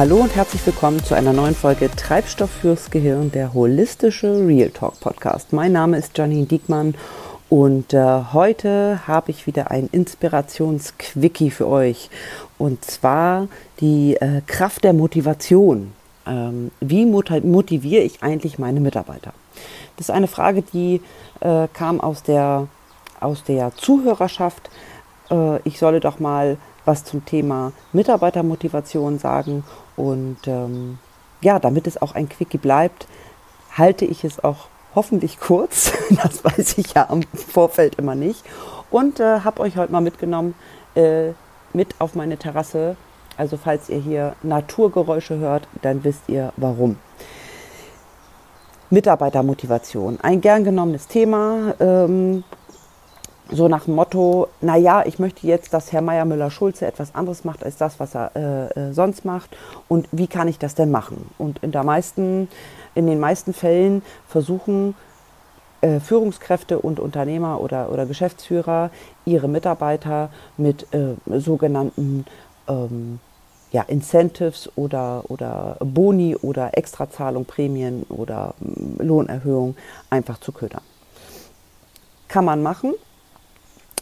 Hallo und herzlich willkommen zu einer neuen Folge Treibstoff fürs Gehirn, der holistische Real Talk Podcast. Mein Name ist Janine Diekmann und äh, heute habe ich wieder ein Inspirationsquickie für euch und zwar die äh, Kraft der Motivation. Ähm, wie motiviere ich eigentlich meine Mitarbeiter? Das ist eine Frage, die äh, kam aus der, aus der Zuhörerschaft. Äh, ich solle doch mal was zum Thema Mitarbeitermotivation sagen. Und ähm, ja, damit es auch ein Quickie bleibt, halte ich es auch hoffentlich kurz. Das weiß ich ja im Vorfeld immer nicht. Und äh, habe euch heute mal mitgenommen äh, mit auf meine Terrasse. Also falls ihr hier Naturgeräusche hört, dann wisst ihr warum. Mitarbeitermotivation, ein gern genommenes Thema. Ähm, so nach dem Motto, naja, ich möchte jetzt, dass Herr Meier Müller-Schulze etwas anderes macht als das, was er äh, äh, sonst macht. Und wie kann ich das denn machen? Und in, der meisten, in den meisten Fällen versuchen äh, Führungskräfte und Unternehmer oder, oder Geschäftsführer ihre Mitarbeiter mit äh, sogenannten ähm, ja, Incentives oder, oder Boni oder Extrazahlung, Prämien oder äh, Lohnerhöhung einfach zu ködern. Kann man machen,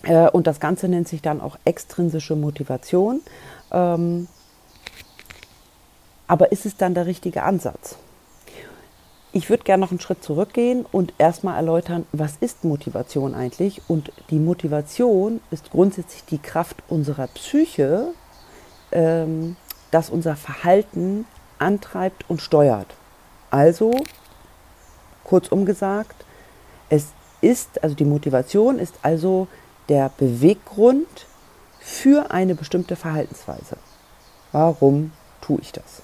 äh, und das Ganze nennt sich dann auch extrinsische Motivation. Ähm, aber ist es dann der richtige Ansatz? Ich würde gerne noch einen Schritt zurückgehen und erstmal erläutern, was ist Motivation eigentlich? Und die Motivation ist grundsätzlich die Kraft unserer Psyche, ähm, das unser Verhalten antreibt und steuert. Also, kurzum gesagt, es ist, also die Motivation ist also der Beweggrund für eine bestimmte Verhaltensweise. Warum tue ich das?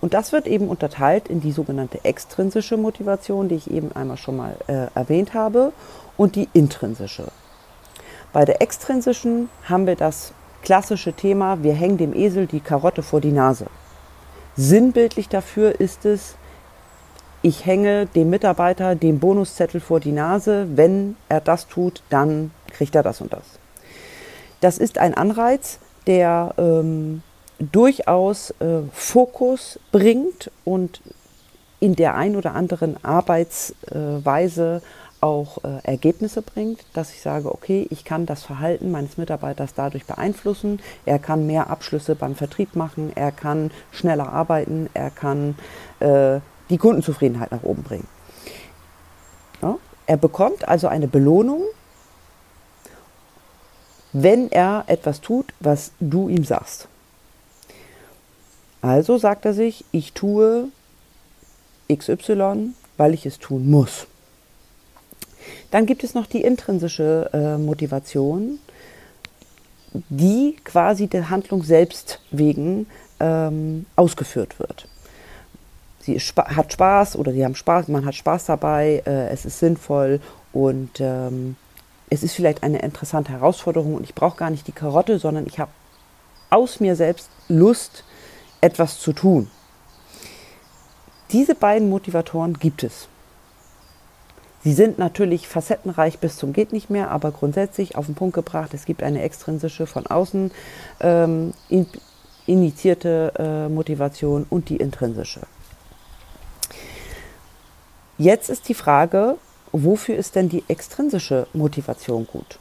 Und das wird eben unterteilt in die sogenannte extrinsische Motivation, die ich eben einmal schon mal äh, erwähnt habe, und die intrinsische. Bei der extrinsischen haben wir das klassische Thema, wir hängen dem Esel die Karotte vor die Nase. Sinnbildlich dafür ist es, ich hänge dem Mitarbeiter den Bonuszettel vor die Nase. Wenn er das tut, dann kriegt er das und das. Das ist ein Anreiz, der ähm, durchaus äh, Fokus bringt und in der ein oder anderen Arbeitsweise auch äh, Ergebnisse bringt, dass ich sage, okay, ich kann das Verhalten meines Mitarbeiters dadurch beeinflussen. Er kann mehr Abschlüsse beim Vertrieb machen, er kann schneller arbeiten, er kann äh, die Kundenzufriedenheit nach oben bringen. Ja? Er bekommt also eine Belohnung wenn er etwas tut, was du ihm sagst. Also sagt er sich, ich tue XY, weil ich es tun muss. Dann gibt es noch die intrinsische äh, Motivation, die quasi der Handlung selbst wegen ähm, ausgeführt wird. Sie hat Spaß oder sie haben Spaß, man hat Spaß dabei, äh, es ist sinnvoll und ähm, es ist vielleicht eine interessante Herausforderung und ich brauche gar nicht die Karotte, sondern ich habe aus mir selbst Lust, etwas zu tun. Diese beiden Motivatoren gibt es. Sie sind natürlich facettenreich bis zum geht nicht mehr, aber grundsätzlich auf den Punkt gebracht, es gibt eine extrinsische von außen ähm, in, initiierte äh, Motivation und die intrinsische. Jetzt ist die Frage, wofür ist denn die extrinsische Motivation gut?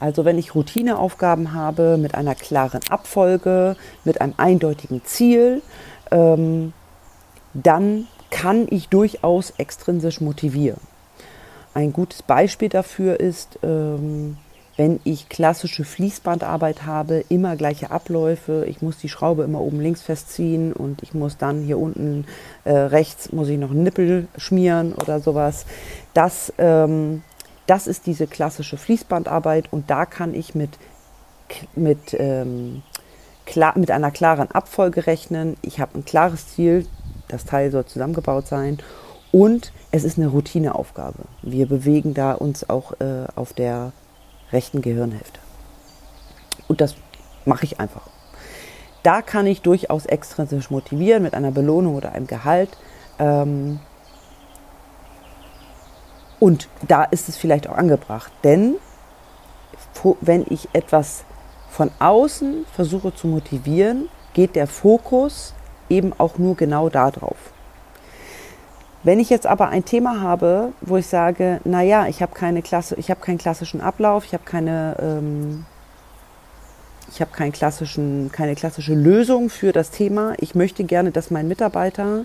Also wenn ich Routineaufgaben habe mit einer klaren Abfolge, mit einem eindeutigen Ziel, ähm, dann kann ich durchaus extrinsisch motivieren. Ein gutes Beispiel dafür ist, ähm, wenn ich klassische Fließbandarbeit habe, immer gleiche Abläufe, ich muss die Schraube immer oben links festziehen und ich muss dann hier unten äh, rechts muss ich noch einen Nippel schmieren oder sowas. Das, ähm, das ist diese klassische Fließbandarbeit und da kann ich mit, mit, ähm, klar, mit einer klaren Abfolge rechnen. Ich habe ein klares Ziel, das Teil soll zusammengebaut sein und es ist eine Routineaufgabe. Wir bewegen da uns auch äh, auf der rechten Gehirnhälfte. Und das mache ich einfach. Da kann ich durchaus extrinsisch motivieren mit einer Belohnung oder einem Gehalt. Ähm, und da ist es vielleicht auch angebracht, denn wenn ich etwas von außen versuche zu motivieren, geht der Fokus eben auch nur genau darauf. Wenn ich jetzt aber ein Thema habe, wo ich sage, naja, ich habe keine Klasse, ich habe keinen klassischen Ablauf, ich habe keine, ähm, ich habe keinen klassischen, keine klassische Lösung für das Thema. Ich möchte gerne, dass mein Mitarbeiter,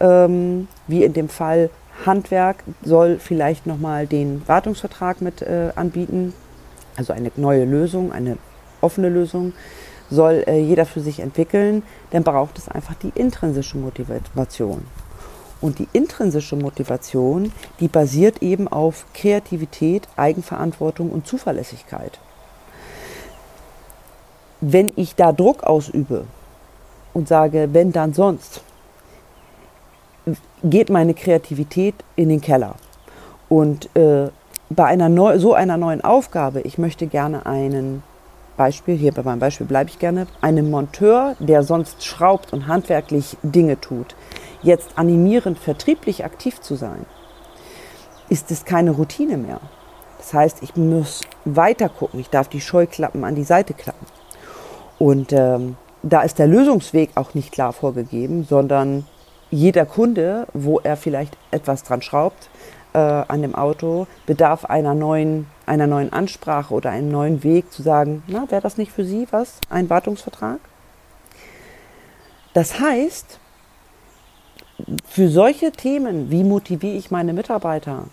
ähm, wie in dem Fall Handwerk, soll vielleicht nochmal den Wartungsvertrag mit äh, anbieten, also eine neue Lösung, eine offene Lösung soll äh, jeder für sich entwickeln, dann braucht es einfach die intrinsische Motivation. Und die intrinsische Motivation, die basiert eben auf Kreativität, Eigenverantwortung und Zuverlässigkeit. Wenn ich da Druck ausübe und sage, wenn dann sonst, geht meine Kreativität in den Keller. Und äh, bei einer neu, so einer neuen Aufgabe, ich möchte gerne einen Beispiel, hier bei meinem Beispiel bleibe ich gerne, einen Monteur, der sonst schraubt und handwerklich Dinge tut, jetzt animierend vertrieblich aktiv zu sein, ist es keine Routine mehr. Das heißt, ich muss weiter gucken, ich darf die Scheuklappen an die Seite klappen. Und ähm, da ist der Lösungsweg auch nicht klar vorgegeben, sondern jeder Kunde, wo er vielleicht etwas dran schraubt äh, an dem Auto, bedarf einer neuen, einer neuen Ansprache oder einem neuen Weg zu sagen, na, wäre das nicht für Sie was, ein Wartungsvertrag? Das heißt, für solche Themen, wie motiviere ich meine Mitarbeiter,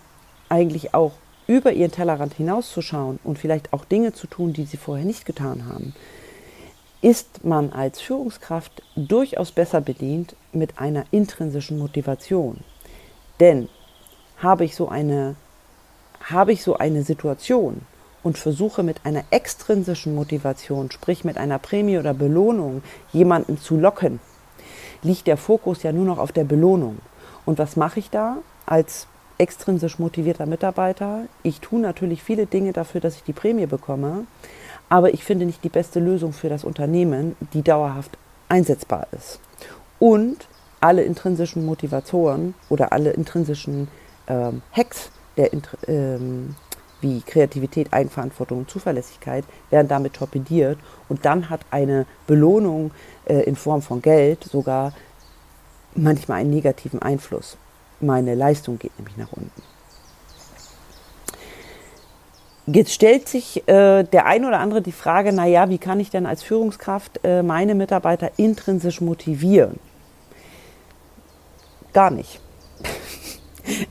eigentlich auch über ihren Tellerrand hinauszuschauen und vielleicht auch Dinge zu tun, die sie vorher nicht getan haben, ist man als Führungskraft durchaus besser bedient mit einer intrinsischen Motivation. Denn habe ich so eine, habe ich so eine Situation und versuche mit einer extrinsischen Motivation, sprich mit einer Prämie oder Belohnung, jemanden zu locken, liegt der Fokus ja nur noch auf der Belohnung. Und was mache ich da als extrinsisch motivierter Mitarbeiter? Ich tue natürlich viele Dinge dafür, dass ich die Prämie bekomme, aber ich finde nicht die beste Lösung für das Unternehmen, die dauerhaft einsetzbar ist. Und alle intrinsischen Motivatoren oder alle intrinsischen ähm, Hacks der, ähm, wie Kreativität, Eigenverantwortung und Zuverlässigkeit werden damit torpediert und dann hat eine Belohnung äh, in Form von Geld sogar manchmal einen negativen Einfluss. Meine Leistung geht nämlich nach unten. Jetzt stellt sich äh, der ein oder andere die Frage, naja, wie kann ich denn als Führungskraft äh, meine Mitarbeiter intrinsisch motivieren? Gar nicht.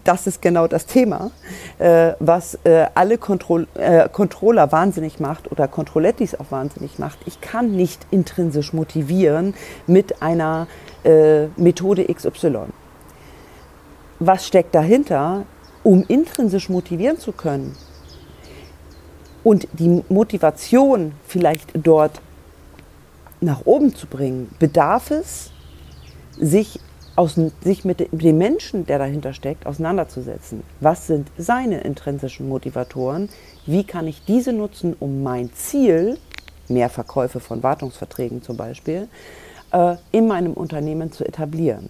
Das ist genau das Thema, äh, was äh, alle Kontroll äh, Controller wahnsinnig macht oder Controllettis auch wahnsinnig macht. Ich kann nicht intrinsisch motivieren mit einer äh, Methode XY. Was steckt dahinter? Um intrinsisch motivieren zu können und die Motivation vielleicht dort nach oben zu bringen, bedarf es, sich aus, sich mit dem Menschen, der dahinter steckt, auseinanderzusetzen. Was sind seine intrinsischen Motivatoren? Wie kann ich diese nutzen, um mein Ziel, mehr Verkäufe von Wartungsverträgen zum Beispiel, äh, in meinem Unternehmen zu etablieren?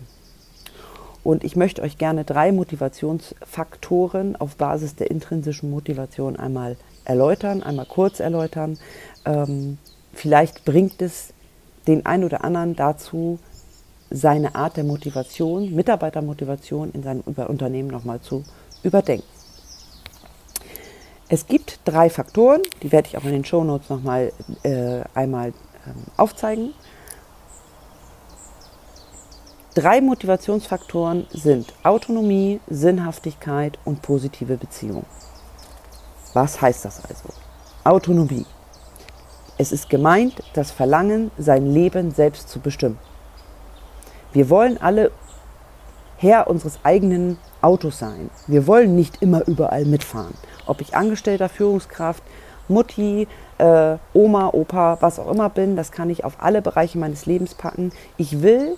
Und ich möchte euch gerne drei Motivationsfaktoren auf Basis der intrinsischen Motivation einmal erläutern, einmal kurz erläutern. Ähm, vielleicht bringt es den einen oder anderen dazu, seine Art der Motivation, Mitarbeitermotivation in seinem Unternehmen nochmal zu überdenken. Es gibt drei Faktoren, die werde ich auch in den Show Notes nochmal äh, einmal ähm, aufzeigen. Drei Motivationsfaktoren sind Autonomie, Sinnhaftigkeit und positive Beziehung. Was heißt das also? Autonomie. Es ist gemeint, das Verlangen, sein Leben selbst zu bestimmen. Wir wollen alle Herr unseres eigenen Autos sein. Wir wollen nicht immer überall mitfahren. Ob ich Angestellter, Führungskraft, Mutti, äh, Oma, Opa, was auch immer bin, das kann ich auf alle Bereiche meines Lebens packen. Ich will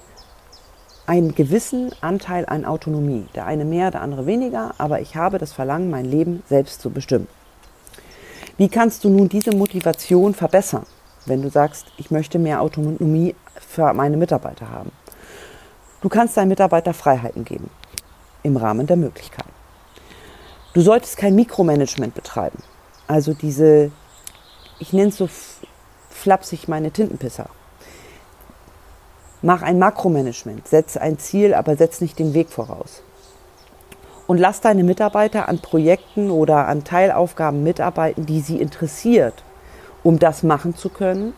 einen gewissen Anteil an Autonomie. Der eine mehr, der andere weniger, aber ich habe das Verlangen, mein Leben selbst zu bestimmen. Wie kannst du nun diese Motivation verbessern, wenn du sagst, ich möchte mehr Autonomie für meine Mitarbeiter haben? Du kannst deinen Mitarbeiter Freiheiten geben im Rahmen der Möglichkeiten. Du solltest kein Mikromanagement betreiben. Also diese, ich nenne es so flapsig meine Tintenpisser. Mach ein Makromanagement, setze ein Ziel, aber setz nicht den Weg voraus. Und lass deine Mitarbeiter an Projekten oder an Teilaufgaben mitarbeiten, die sie interessiert. Um das machen zu können,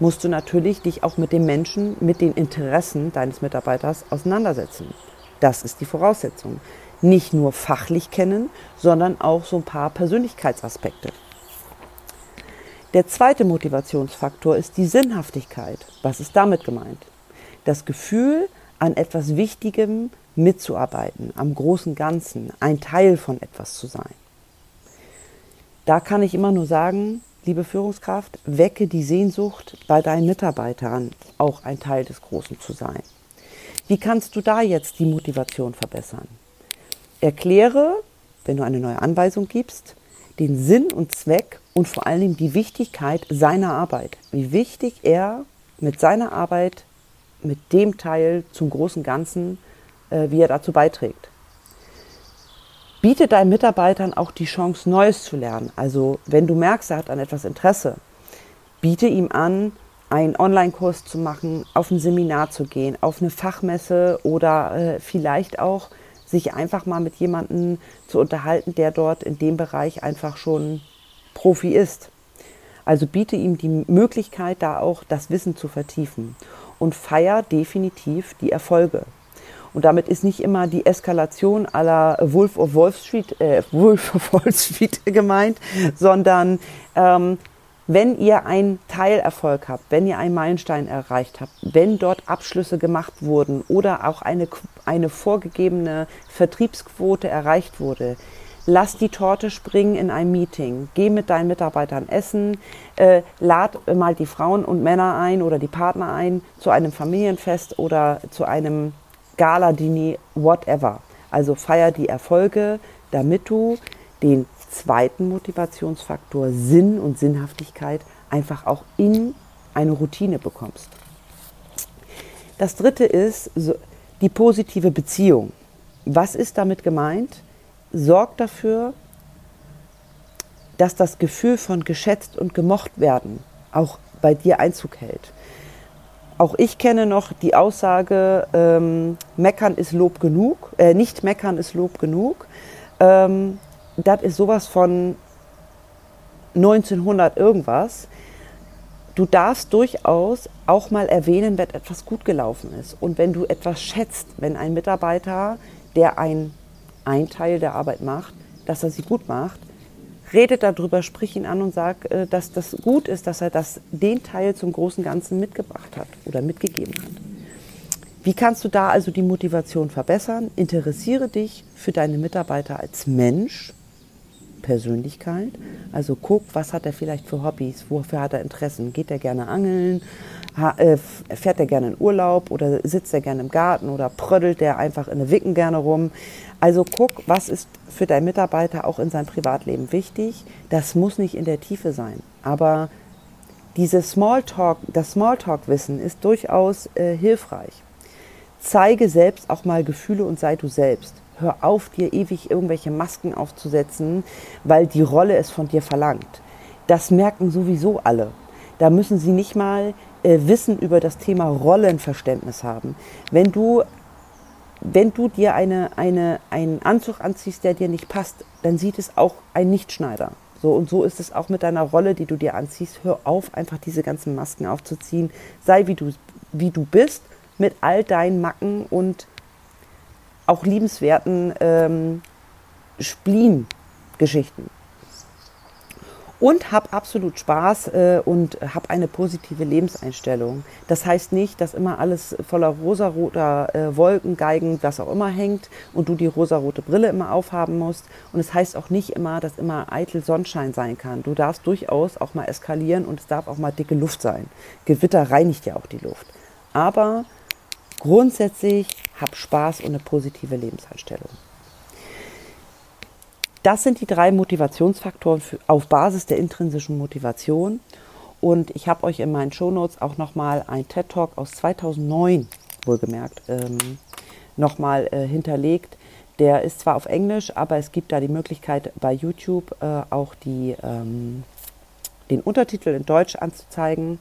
musst du natürlich dich auch mit den Menschen, mit den Interessen deines Mitarbeiters auseinandersetzen. Das ist die Voraussetzung. Nicht nur fachlich kennen, sondern auch so ein paar Persönlichkeitsaspekte. Der zweite Motivationsfaktor ist die Sinnhaftigkeit. Was ist damit gemeint? Das Gefühl, an etwas Wichtigem mitzuarbeiten, am großen Ganzen, ein Teil von etwas zu sein. Da kann ich immer nur sagen, liebe Führungskraft, wecke die Sehnsucht bei deinen Mitarbeitern, auch ein Teil des Großen zu sein. Wie kannst du da jetzt die Motivation verbessern? Erkläre, wenn du eine neue Anweisung gibst, den Sinn und Zweck und vor Dingen die Wichtigkeit seiner Arbeit. Wie wichtig er mit seiner Arbeit, mit dem Teil zum großen Ganzen, äh, wie er dazu beiträgt. Biete deinen Mitarbeitern auch die Chance, Neues zu lernen. Also wenn du merkst, er hat an etwas Interesse, biete ihm an, einen Online-Kurs zu machen, auf ein Seminar zu gehen, auf eine Fachmesse oder äh, vielleicht auch sich einfach mal mit jemandem zu unterhalten, der dort in dem Bereich einfach schon Profi ist. Also biete ihm die Möglichkeit, da auch das Wissen zu vertiefen und feier definitiv die Erfolge. Und damit ist nicht immer die Eskalation aller Wolf of Wall Street, äh, Wolf of Wall Street gemeint, sondern ähm, wenn ihr einen Teilerfolg habt, wenn ihr einen Meilenstein erreicht habt, wenn dort Abschlüsse gemacht wurden oder auch eine, eine vorgegebene Vertriebsquote erreicht wurde, lass die Torte springen in einem Meeting, geh mit deinen Mitarbeitern essen, äh, lad mal die Frauen und Männer ein oder die Partner ein zu einem Familienfest oder zu einem Gala-Dini, whatever. Also feier die Erfolge, damit du den zweiten Motivationsfaktor Sinn und Sinnhaftigkeit einfach auch in eine Routine bekommst. Das dritte ist die positive Beziehung. Was ist damit gemeint? Sorg dafür, dass das Gefühl von geschätzt und gemocht werden auch bei dir Einzug hält. Auch ich kenne noch die Aussage, ähm, meckern ist Lob genug, äh, nicht meckern ist Lob genug. Ähm, das ist sowas von 1900 irgendwas. Du darfst durchaus auch mal erwähnen, wenn etwas gut gelaufen ist. Und wenn du etwas schätzt, wenn ein Mitarbeiter, der ein, ein Teil der Arbeit macht, dass er sie gut macht, redet darüber, sprich ihn an und sag, äh, dass das gut ist, dass er das, den Teil zum großen Ganzen mitgebracht hat oder mitgegeben hat. Wie kannst du da also die Motivation verbessern? Interessiere dich für deine Mitarbeiter als Mensch, Persönlichkeit. Also guck, was hat er vielleicht für Hobbys, wofür hat er Interessen? Geht er gerne angeln? Äh, fährt er gerne in Urlaub oder sitzt er gerne im Garten oder prödelt er einfach in der Wicken gerne rum? Also guck, was ist für deinen Mitarbeiter auch in seinem Privatleben wichtig. Das muss nicht in der Tiefe sein, aber diese Smalltalk, das Smalltalk-Wissen ist durchaus äh, hilfreich. Zeige selbst auch mal Gefühle und sei du selbst. Hör auf, dir ewig irgendwelche Masken aufzusetzen, weil die Rolle es von dir verlangt. Das merken sowieso alle. Da müssen sie nicht mal äh, Wissen über das Thema Rollenverständnis haben. Wenn du wenn du dir eine, eine, einen Anzug anziehst, der dir nicht passt, dann sieht es auch ein Nichtschneider. So, und so ist es auch mit deiner Rolle, die du dir anziehst. Hör auf, einfach diese ganzen Masken aufzuziehen. Sei wie du, wie du bist, mit all deinen Macken und auch liebenswerten ähm, Spleen-Geschichten und habe absolut Spaß äh, und habe eine positive Lebenseinstellung. Das heißt nicht, dass immer alles voller rosaroter äh, Wolken, Geigen, was auch immer hängt und du die rosarote Brille immer aufhaben musst. Und es heißt auch nicht immer, dass immer eitel Sonnenschein sein kann. Du darfst durchaus auch mal eskalieren und es darf auch mal dicke Luft sein. Gewitter reinigt ja auch die Luft. Aber grundsätzlich hab Spaß und eine positive Lebenseinstellung. Das sind die drei Motivationsfaktoren für, auf Basis der intrinsischen Motivation. Und ich habe euch in meinen Shownotes auch nochmal ein TED Talk aus 2009, wohlgemerkt, ähm, nochmal äh, hinterlegt. Der ist zwar auf Englisch, aber es gibt da die Möglichkeit bei YouTube äh, auch die, ähm, den Untertitel in Deutsch anzuzeigen.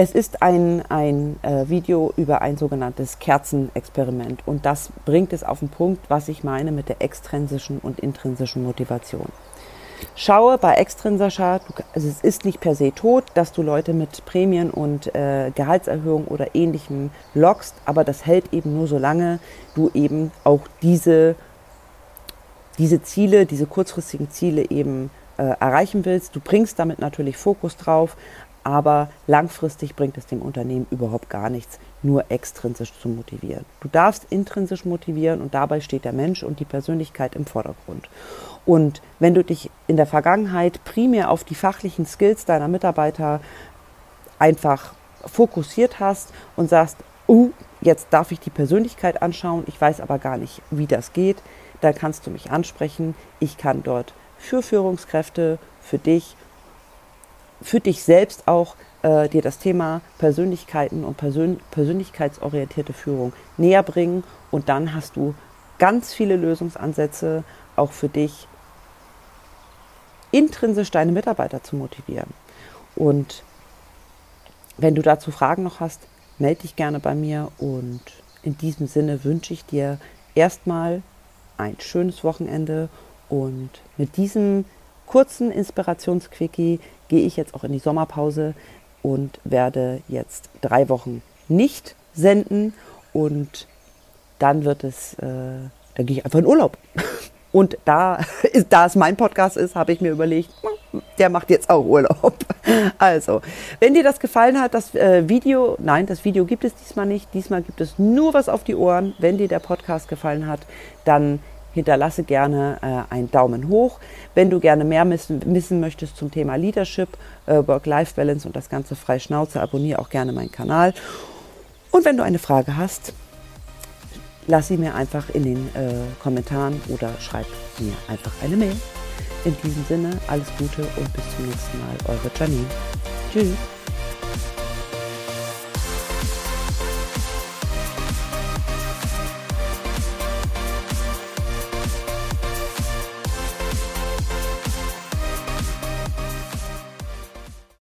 Es ist ein, ein äh, Video über ein sogenanntes Kerzenexperiment und das bringt es auf den Punkt, was ich meine mit der extrinsischen und intrinsischen Motivation. Schaue bei extrinsischer, also es ist nicht per se tot, dass du Leute mit Prämien und äh, Gehaltserhöhung oder ähnlichem lockst, aber das hält eben nur solange du eben auch diese, diese Ziele, diese kurzfristigen Ziele eben äh, erreichen willst. Du bringst damit natürlich Fokus drauf, aber langfristig bringt es dem Unternehmen überhaupt gar nichts, nur extrinsisch zu motivieren. Du darfst intrinsisch motivieren und dabei steht der Mensch und die Persönlichkeit im Vordergrund. Und wenn du dich in der Vergangenheit primär auf die fachlichen Skills deiner Mitarbeiter einfach fokussiert hast und sagst, uh, jetzt darf ich die Persönlichkeit anschauen, ich weiß aber gar nicht, wie das geht, dann kannst du mich ansprechen. Ich kann dort für Führungskräfte, für dich, für dich selbst auch äh, dir das Thema Persönlichkeiten und Persön persönlichkeitsorientierte Führung näher bringen. Und dann hast du ganz viele Lösungsansätze auch für dich intrinsisch deine Mitarbeiter zu motivieren. Und wenn du dazu Fragen noch hast, melde dich gerne bei mir. Und in diesem Sinne wünsche ich dir erstmal ein schönes Wochenende. Und mit diesem kurzen Inspirationsquickie gehe ich jetzt auch in die Sommerpause und werde jetzt drei Wochen nicht senden und dann wird es, äh, dann gehe ich einfach in Urlaub. Und da, da es mein Podcast ist, habe ich mir überlegt, der macht jetzt auch Urlaub. Also, wenn dir das gefallen hat, das äh, Video, nein, das Video gibt es diesmal nicht. Diesmal gibt es nur was auf die Ohren. Wenn dir der Podcast gefallen hat, dann hinterlasse gerne äh, einen Daumen hoch. Wenn du gerne mehr wissen, wissen möchtest zum Thema Leadership, äh, Work-Life-Balance und das Ganze frei Schnauze, abonniere auch gerne meinen Kanal. Und wenn du eine Frage hast, lass sie mir einfach in den äh, Kommentaren oder schreib mir einfach eine Mail. In diesem Sinne, alles Gute und bis zum nächsten Mal. Eure Janine. Tschüss.